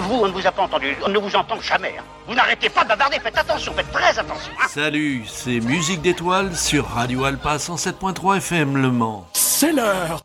Vous, on ne vous a pas entendu, on ne vous entend jamais. Hein. Vous n'arrêtez pas de bavarder, faites attention, faites très attention. Hein. Salut, c'est Musique d'étoiles sur Radio Alpa 107.3 FM Le Mans. C'est l'heure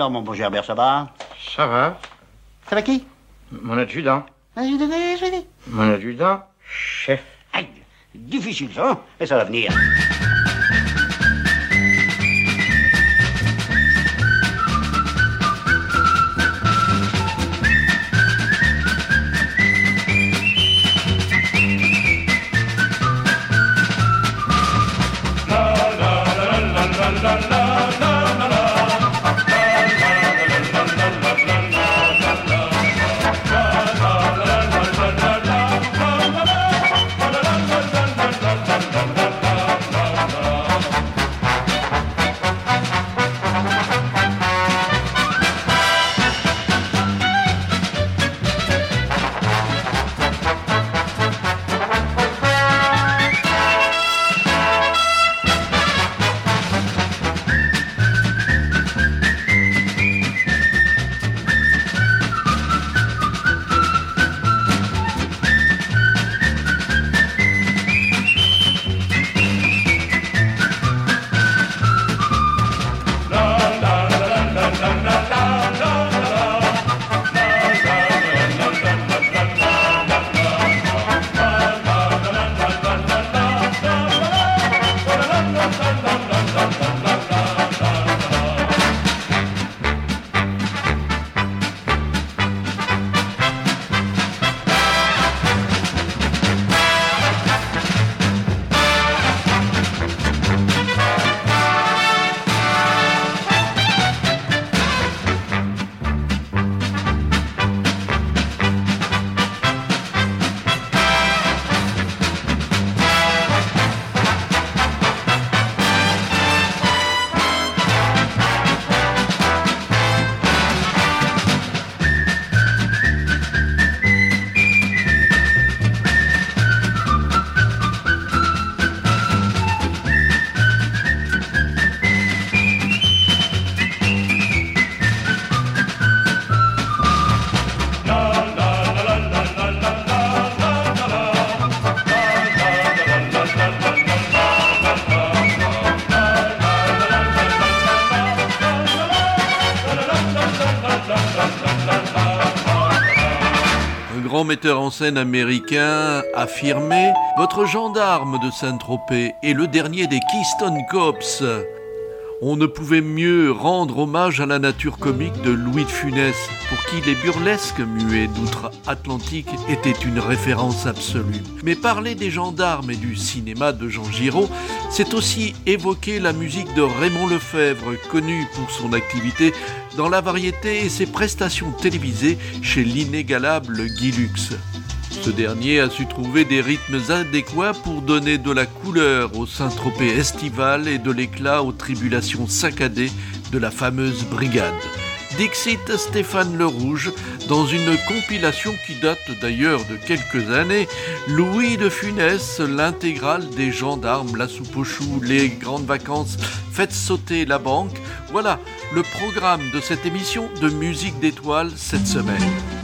Alors, mon bon Gerbert, ça va? Ça va. Ça va qui? Mon adjudant. Mon adjudant, chef. Aïe, difficile ça, hein? Mais ça va venir. Metteur en scène américain affirmé Votre gendarme de Saint-Tropez est le dernier des Keystone Cops. On ne pouvait mieux rendre hommage à la nature comique de Louis de Funès, pour qui les burlesques muets d'outre-Atlantique étaient une référence absolue. Mais parler des gendarmes et du cinéma de Jean Giraud, c'est aussi évoquer la musique de Raymond Lefebvre, connu pour son activité dans la variété et ses prestations télévisées chez l'inégalable Guy Lux. Ce dernier a su trouver des rythmes adéquats pour donner de la couleur au Saint-Tropez estival et de l'éclat aux tribulations saccadées de la fameuse brigade. Dixit Stéphane Le Rouge, dans une compilation qui date d'ailleurs de quelques années, Louis de Funès, l'intégrale des gendarmes, la soupe aux choux, les grandes vacances, faites sauter la banque. Voilà le programme de cette émission de musique d'étoiles cette semaine.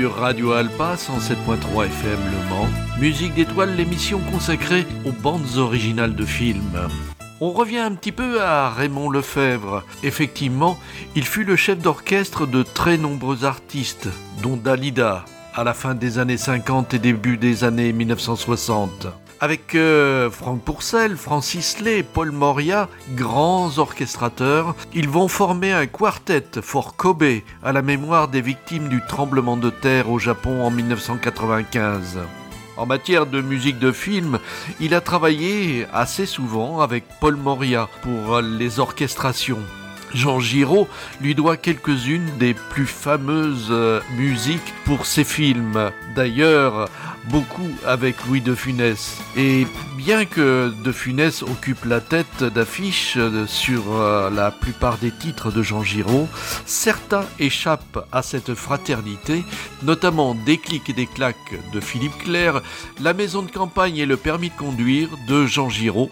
Radio Alpa 107.3 FM Le Mans. Musique d'étoiles, l'émission consacrée aux bandes originales de films. On revient un petit peu à Raymond Lefebvre. Effectivement, il fut le chef d'orchestre de très nombreux artistes, dont Dalida, à la fin des années 50 et début des années 1960. Avec euh, Franck Pourcel, Francis Lay, Paul Moria, grands orchestrateurs, ils vont former un quartet for Kobe à la mémoire des victimes du tremblement de terre au Japon en 1995. En matière de musique de film, il a travaillé assez souvent avec Paul Moria pour les orchestrations. Jean Giraud lui doit quelques-unes des plus fameuses euh, musiques pour ses films. D'ailleurs, beaucoup avec Louis de Funès. Et bien que de Funès occupe la tête d'affiche sur euh, la plupart des titres de Jean Giraud, certains échappent à cette fraternité, notamment Des clics et des claques de Philippe Clair, La maison de campagne et le permis de conduire de Jean Giraud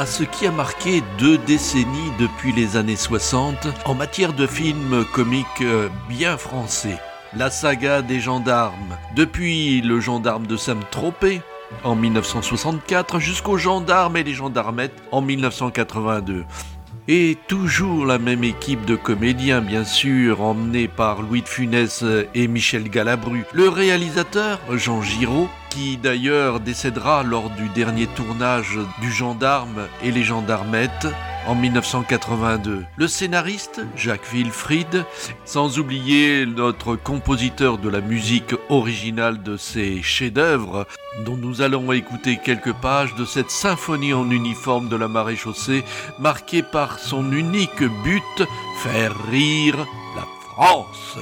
à ce qui a marqué deux décennies depuis les années 60 en matière de films comiques euh, bien français. La saga des gendarmes, depuis le gendarme de Saint-Tropez en 1964 jusqu'aux gendarmes et les gendarmettes en 1982. Et toujours la même équipe de comédiens, bien sûr, emmenée par Louis de Funès et Michel Galabru. Le réalisateur, Jean Giraud, qui d'ailleurs décédera lors du dernier tournage du Gendarme et les Gendarmettes en 1982. Le scénariste, Jacques Wilfried, sans oublier notre compositeur de la musique originale de ces chefs-d'œuvre, dont nous allons écouter quelques pages de cette symphonie en uniforme de la marée chaussée, marquée par son unique but, faire rire la France.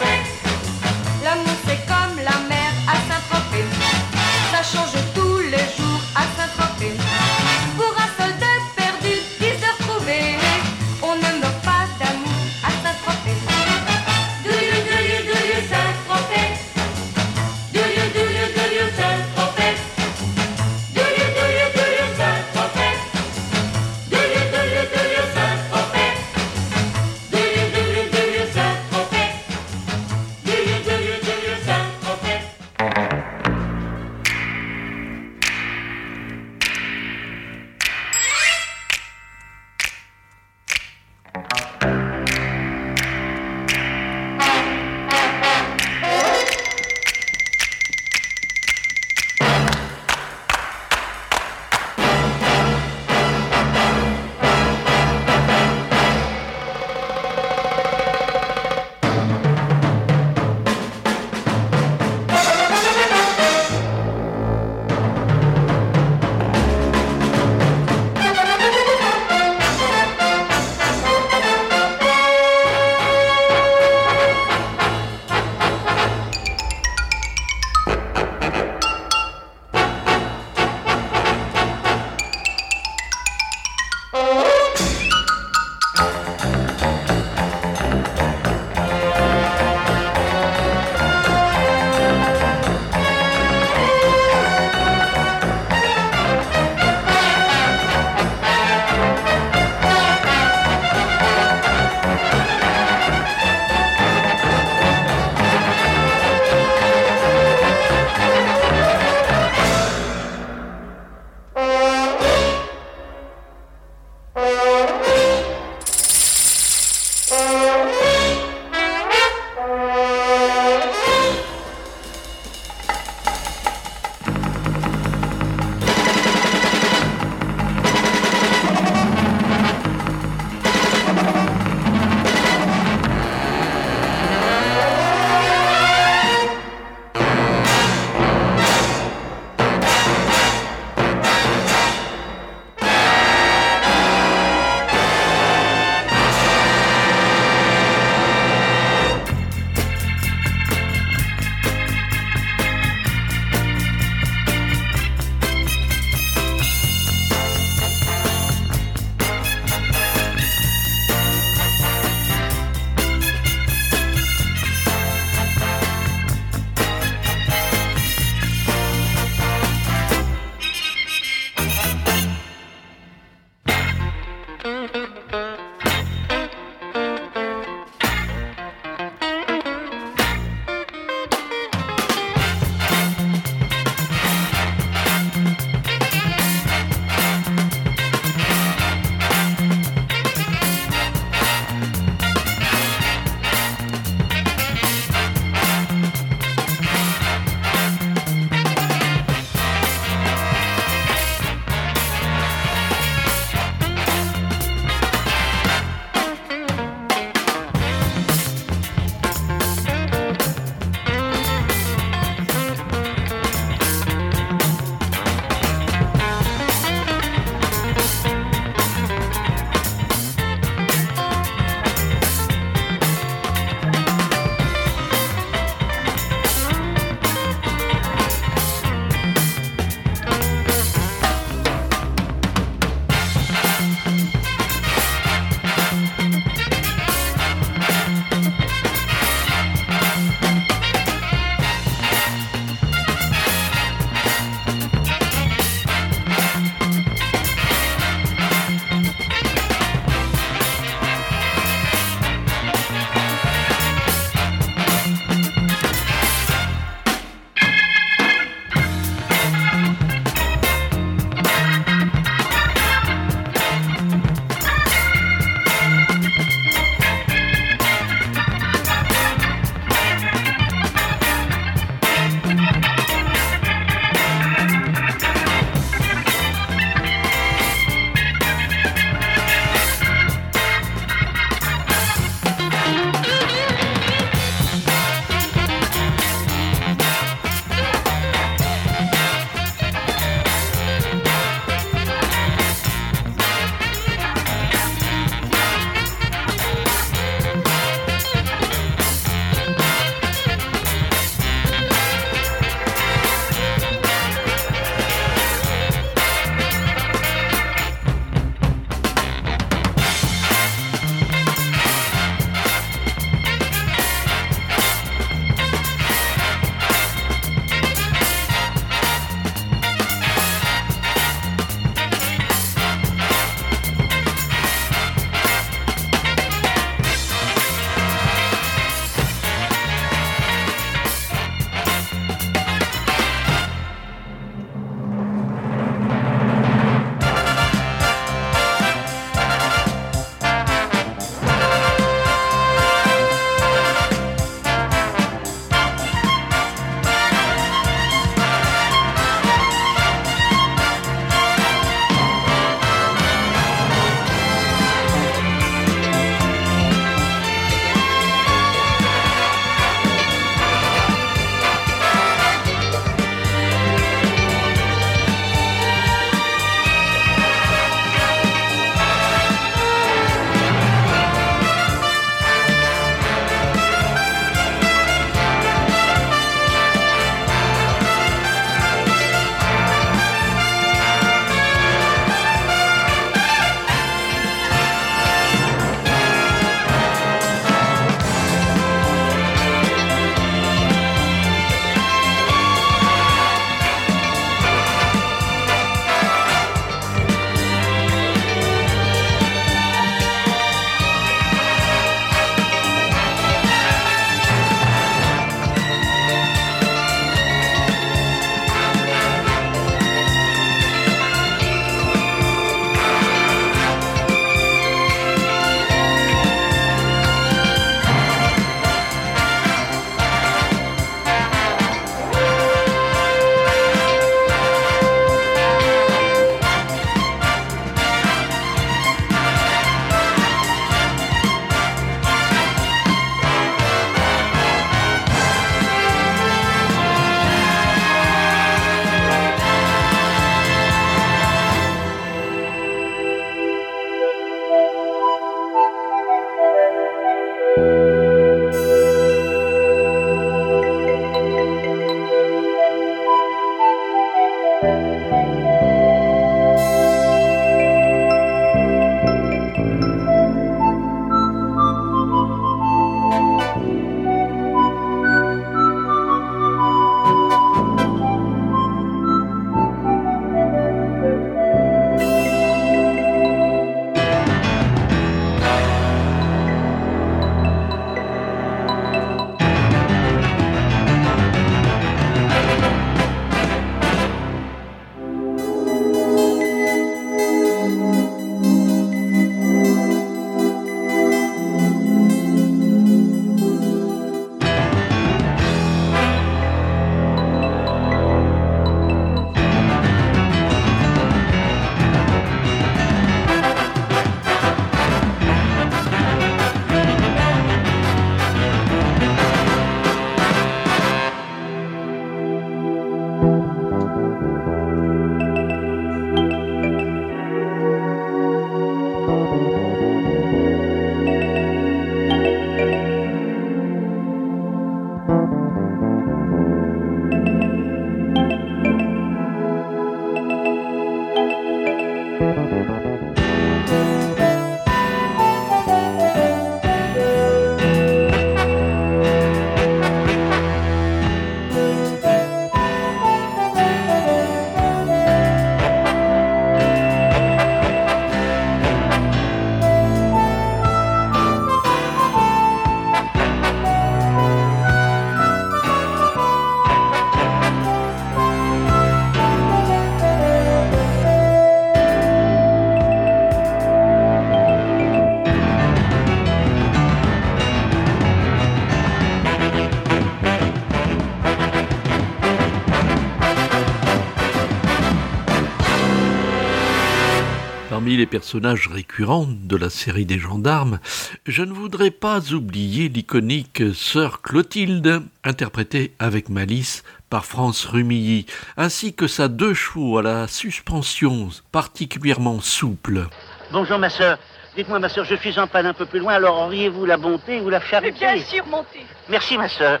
Les personnages récurrents de la série des gendarmes, je ne voudrais pas oublier l'iconique sœur Clotilde, interprétée avec malice par France Rumilly, ainsi que sa deux chevaux à la suspension particulièrement souple. Bonjour ma sœur. Dites-moi ma sœur, je suis en panne un peu plus loin, alors auriez-vous la bonté ou la charité bien sûr, montez. Merci ma sœur.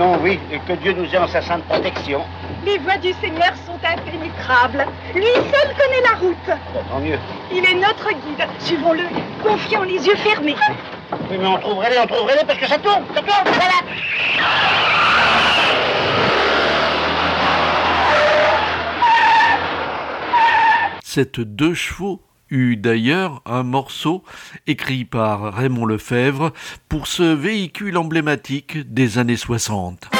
Non, oui, et que Dieu nous ait en sa sainte protection. Les voies du Seigneur sont impénétrables. Lui seul connaît la route. Tant mieux. Il est notre guide. Suivons-le, confiant les yeux fermés. Oui, mais on trouverait les, on trouverait les parce que ça tourne, ça tourne, voilà. Cette deux chevaux eut d'ailleurs un morceau écrit par Raymond Lefebvre pour ce véhicule emblématique des années 60.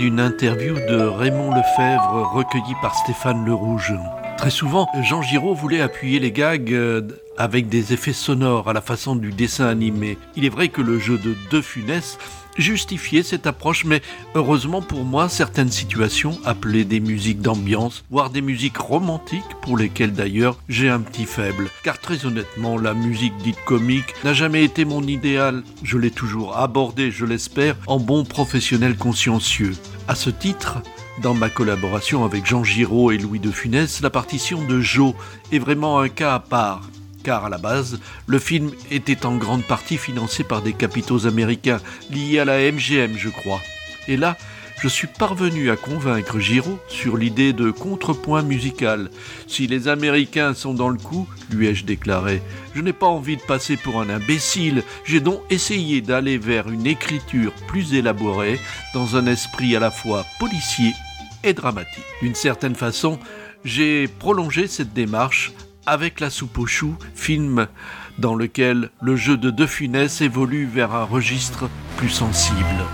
D'une interview de Raymond Lefebvre recueillie par Stéphane Le Rouge. Très souvent, Jean Giraud voulait appuyer les gags euh, avec des effets sonores à la façon du dessin animé. Il est vrai que le jeu de De Funès justifier cette approche, mais heureusement pour moi, certaines situations appelaient des musiques d'ambiance, voire des musiques romantiques, pour lesquelles d'ailleurs j'ai un petit faible. Car très honnêtement, la musique dite comique n'a jamais été mon idéal. Je l'ai toujours abordé, je l'espère, en bon professionnel consciencieux. À ce titre, dans ma collaboration avec Jean Giraud et Louis de Funès, la partition de Jo est vraiment un cas à part car à la base, le film était en grande partie financé par des capitaux américains liés à la MGM, je crois. Et là, je suis parvenu à convaincre Giraud sur l'idée de contrepoint musical. Si les Américains sont dans le coup, lui ai-je déclaré, je n'ai pas envie de passer pour un imbécile, j'ai donc essayé d'aller vers une écriture plus élaborée, dans un esprit à la fois policier et dramatique. D'une certaine façon, j'ai prolongé cette démarche avec la soupe aux choux, film dans lequel le jeu de De Funès évolue vers un registre plus sensible.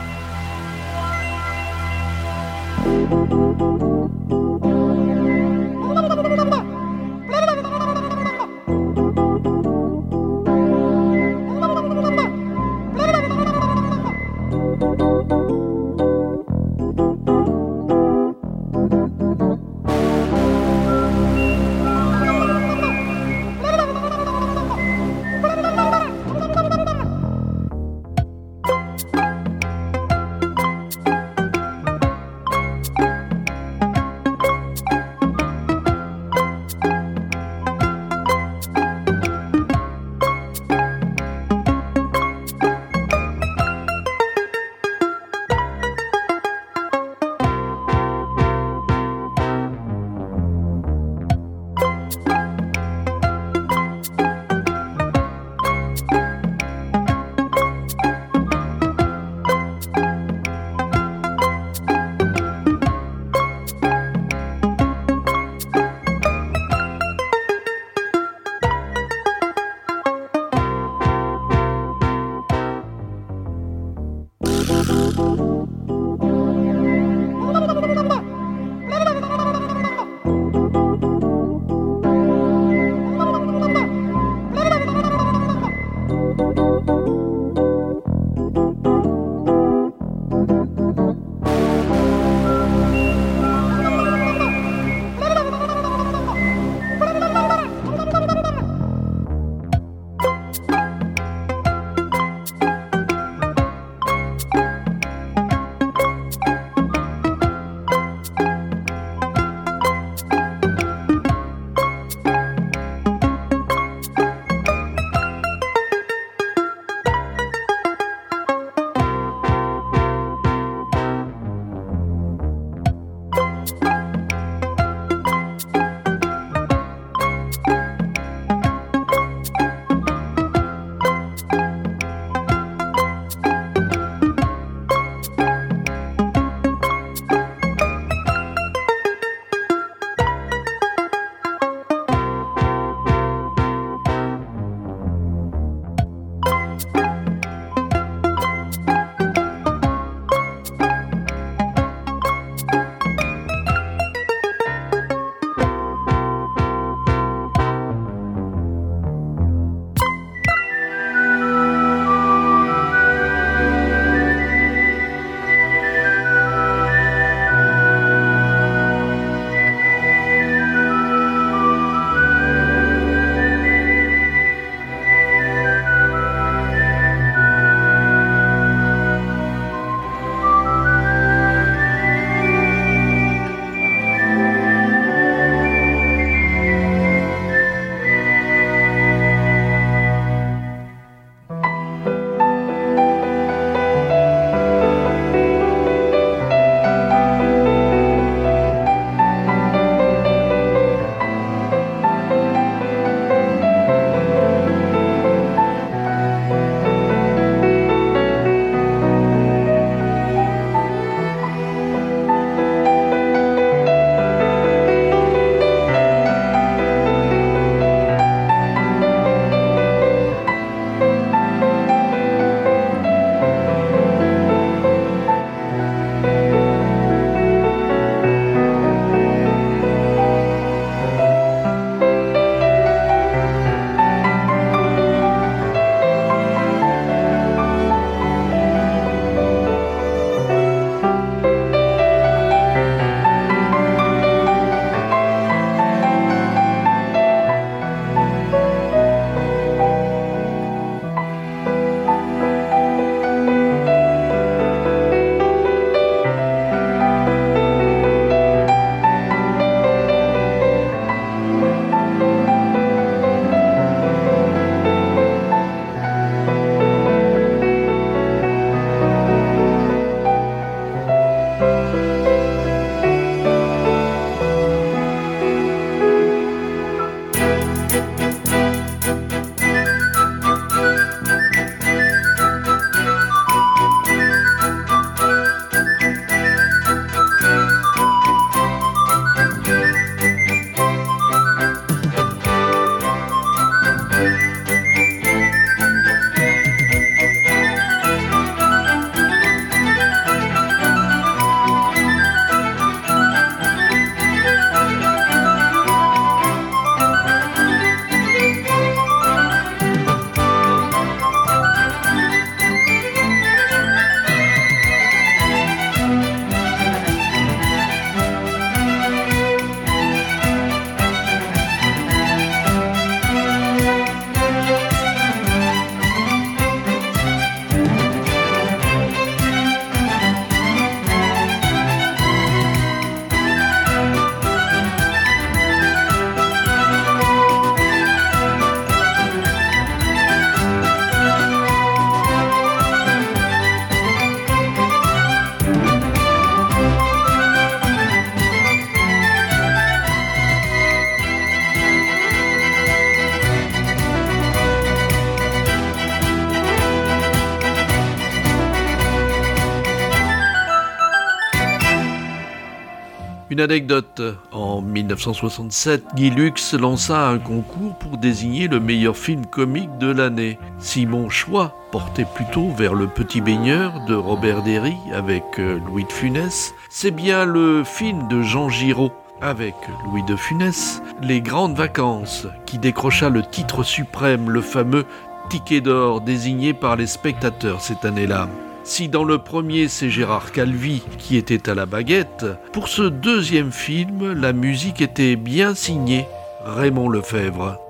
Anecdote. En 1967, Guy Lux lança un concours pour désigner le meilleur film comique de l'année. Si mon choix portait plutôt vers Le Petit Baigneur de Robert Derry avec euh, Louis de Funès, c'est bien le film de Jean Giraud avec Louis de Funès, Les Grandes Vacances, qui décrocha le titre suprême, le fameux ticket d'or désigné par les spectateurs cette année-là. Si dans le premier c'est Gérard Calvi qui était à la baguette, pour ce deuxième film, la musique était bien signée Raymond Lefebvre.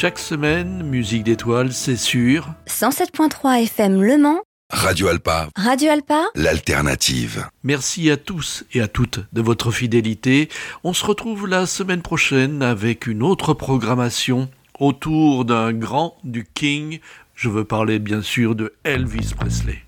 Chaque semaine, musique d'étoiles, c'est sûr. 107.3 FM Le Mans. Radio Alpa. Radio Alpa. L'alternative. Merci à tous et à toutes de votre fidélité. On se retrouve la semaine prochaine avec une autre programmation autour d'un grand, du King. Je veux parler bien sûr de Elvis Presley.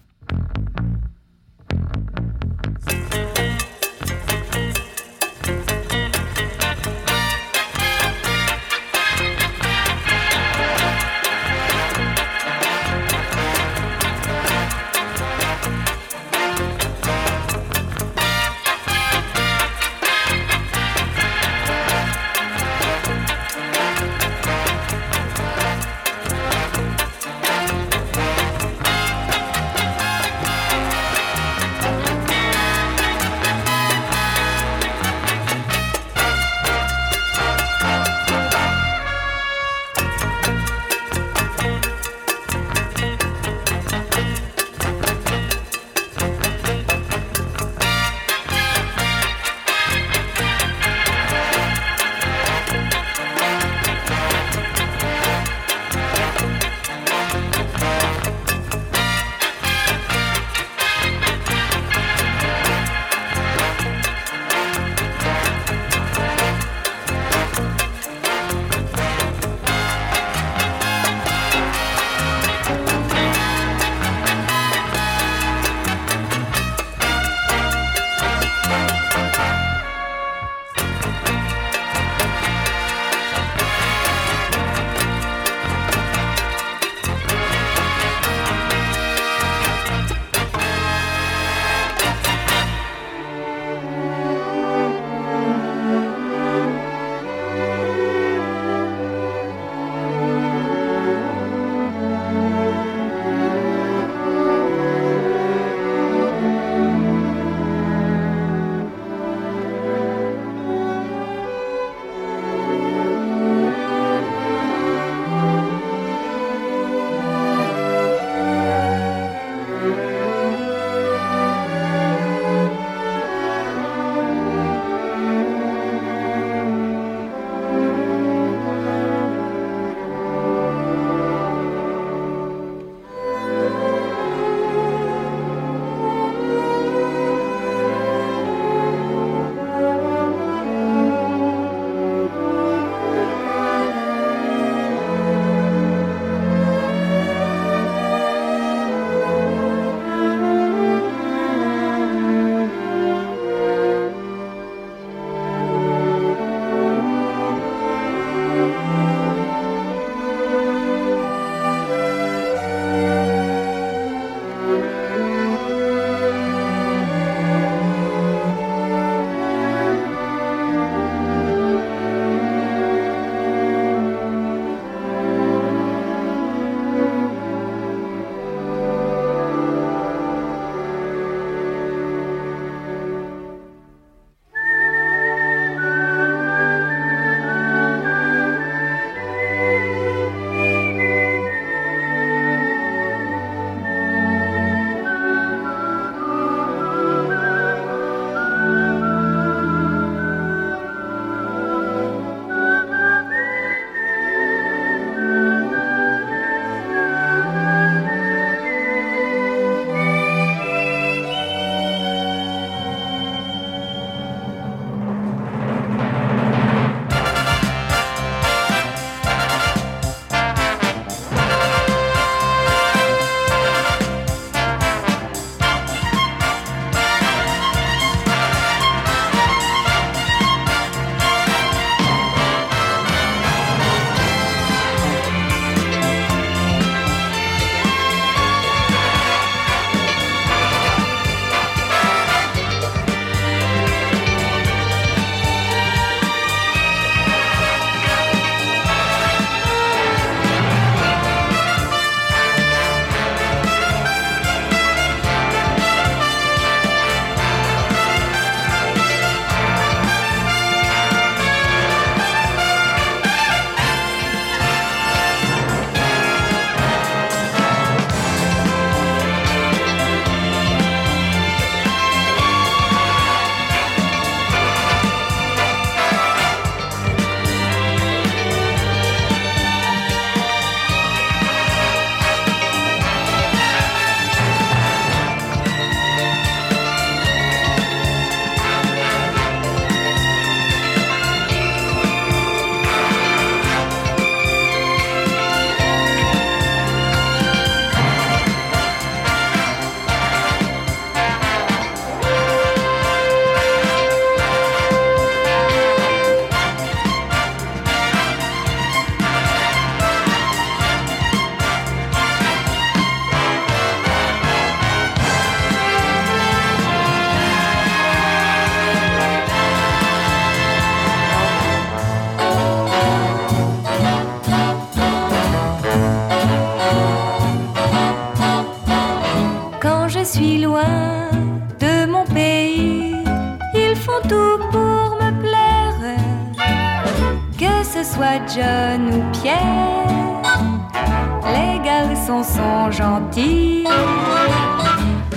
Garçons sont gentils.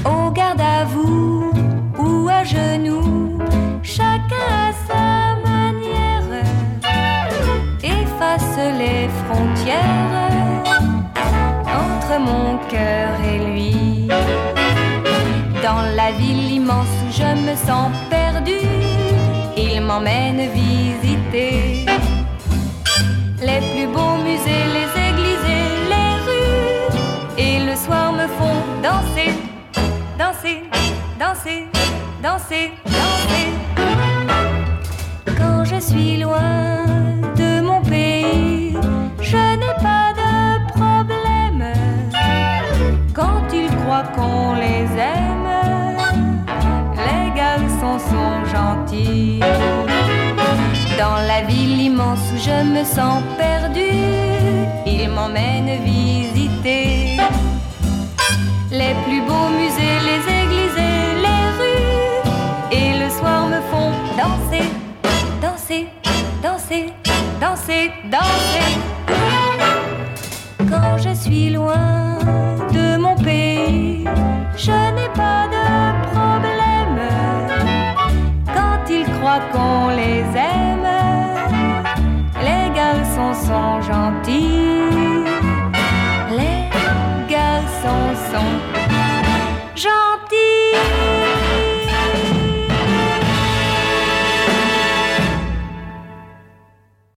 Au garde à vous ou à genoux, chacun à sa manière efface les frontières entre mon cœur et lui. Dans la ville immense où je me sens perdu, il m'emmène visiter les plus beaux musées, les danser, danser, danser, danser. Quand je suis loin de mon pays, je n'ai pas de problème. Quand ils croient qu'on les aime, les garçons sont gentils. Dans la ville immense où je me sens perdu, ils m'emmènent visiter les plus beaux musées, les églises et les rues. Et le soir me font danser, danser, danser, danser, danser. Quand je suis loin de mon pays, je n'ai pas de problème. Quand ils croient qu'on les aime, les garçons sont gentils.